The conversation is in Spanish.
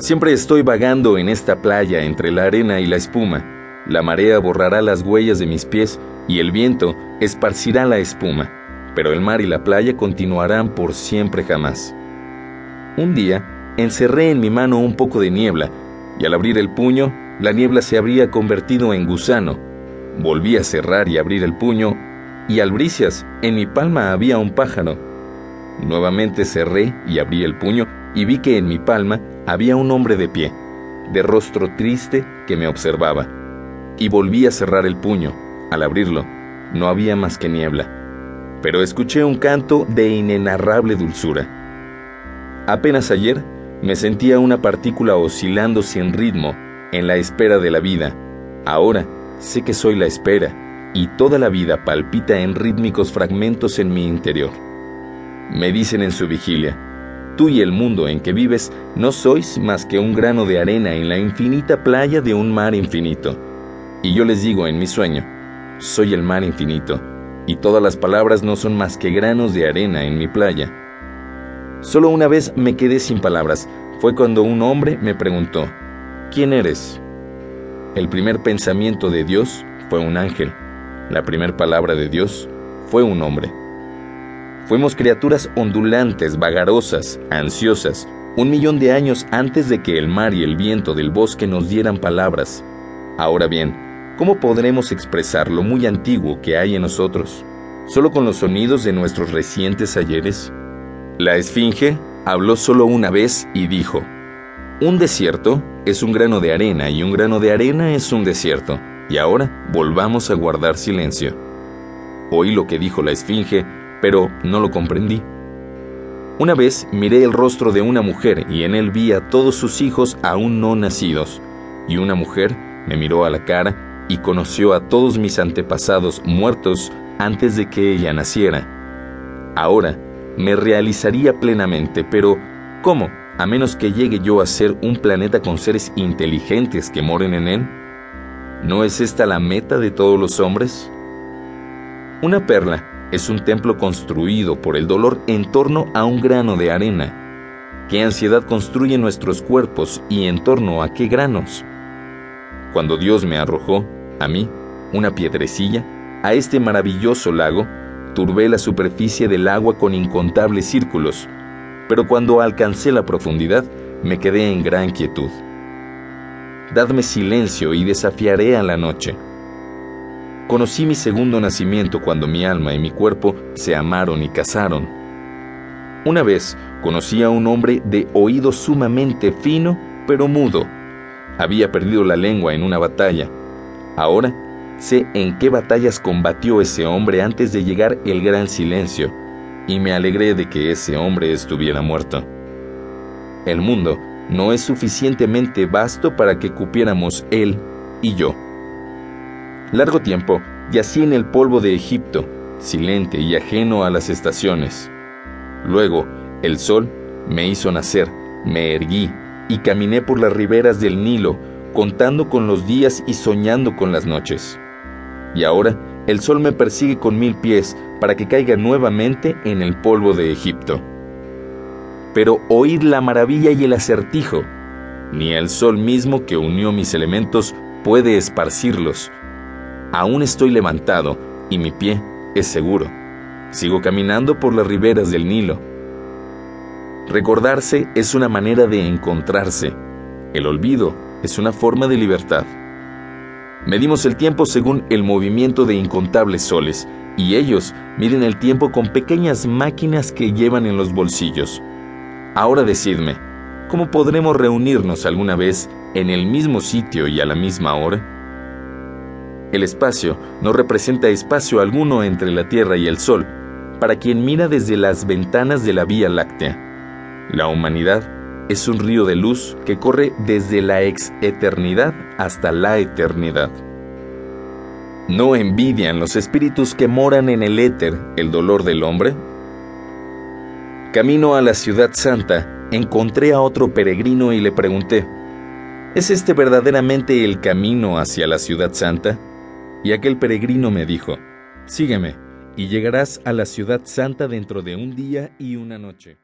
Siempre estoy vagando en esta playa entre la arena y la espuma. La marea borrará las huellas de mis pies y el viento esparcirá la espuma, pero el mar y la playa continuarán por siempre jamás. Un día, encerré en mi mano un poco de niebla, y al abrir el puño, la niebla se habría convertido en gusano. Volví a cerrar y abrir el puño, y albricias, en mi palma había un pájaro. Nuevamente cerré y abrí el puño, y vi que en mi palma había un hombre de pie, de rostro triste, que me observaba. Y volví a cerrar el puño. Al abrirlo, no había más que niebla. Pero escuché un canto de inenarrable dulzura. Apenas ayer me sentía una partícula oscilando sin ritmo en la espera de la vida. Ahora sé que soy la espera y toda la vida palpita en rítmicos fragmentos en mi interior. Me dicen en su vigilia, Tú y el mundo en que vives no sois más que un grano de arena en la infinita playa de un mar infinito. Y yo les digo en mi sueño, soy el mar infinito, y todas las palabras no son más que granos de arena en mi playa. Solo una vez me quedé sin palabras, fue cuando un hombre me preguntó, ¿quién eres? El primer pensamiento de Dios fue un ángel, la primera palabra de Dios fue un hombre. Fuimos criaturas ondulantes, vagarosas, ansiosas, un millón de años antes de que el mar y el viento del bosque nos dieran palabras. Ahora bien, ¿cómo podremos expresar lo muy antiguo que hay en nosotros? ¿Solo con los sonidos de nuestros recientes ayeres? La esfinge habló solo una vez y dijo, Un desierto es un grano de arena y un grano de arena es un desierto, y ahora volvamos a guardar silencio. Oí lo que dijo la esfinge pero no lo comprendí. Una vez miré el rostro de una mujer y en él vi a todos sus hijos aún no nacidos, y una mujer me miró a la cara y conoció a todos mis antepasados muertos antes de que ella naciera. Ahora me realizaría plenamente, pero ¿cómo? A menos que llegue yo a ser un planeta con seres inteligentes que moren en él. ¿No es esta la meta de todos los hombres? Una perla es un templo construido por el dolor en torno a un grano de arena. ¿Qué ansiedad construye nuestros cuerpos y en torno a qué granos? Cuando Dios me arrojó, a mí, una piedrecilla, a este maravilloso lago, turbé la superficie del agua con incontables círculos, pero cuando alcancé la profundidad, me quedé en gran quietud. Dadme silencio y desafiaré a la noche. Conocí mi segundo nacimiento cuando mi alma y mi cuerpo se amaron y casaron. Una vez conocí a un hombre de oído sumamente fino, pero mudo. Había perdido la lengua en una batalla. Ahora sé en qué batallas combatió ese hombre antes de llegar el gran silencio, y me alegré de que ese hombre estuviera muerto. El mundo no es suficientemente vasto para que cupiéramos él y yo. Largo tiempo yací en el polvo de Egipto, silente y ajeno a las estaciones. Luego, el sol me hizo nacer, me erguí y caminé por las riberas del Nilo, contando con los días y soñando con las noches. Y ahora el sol me persigue con mil pies para que caiga nuevamente en el polvo de Egipto. Pero oíd la maravilla y el acertijo. Ni el sol mismo que unió mis elementos puede esparcirlos, Aún estoy levantado y mi pie es seguro. Sigo caminando por las riberas del Nilo. Recordarse es una manera de encontrarse. El olvido es una forma de libertad. Medimos el tiempo según el movimiento de incontables soles, y ellos miden el tiempo con pequeñas máquinas que llevan en los bolsillos. Ahora decidme, ¿cómo podremos reunirnos alguna vez en el mismo sitio y a la misma hora? El espacio no representa espacio alguno entre la Tierra y el Sol, para quien mira desde las ventanas de la Vía Láctea. La humanidad es un río de luz que corre desde la ex eternidad hasta la eternidad. ¿No envidian los espíritus que moran en el éter el dolor del hombre? Camino a la ciudad santa, encontré a otro peregrino y le pregunté, ¿es este verdaderamente el camino hacia la ciudad santa? Y aquel peregrino me dijo, Sígueme, y llegarás a la ciudad santa dentro de un día y una noche.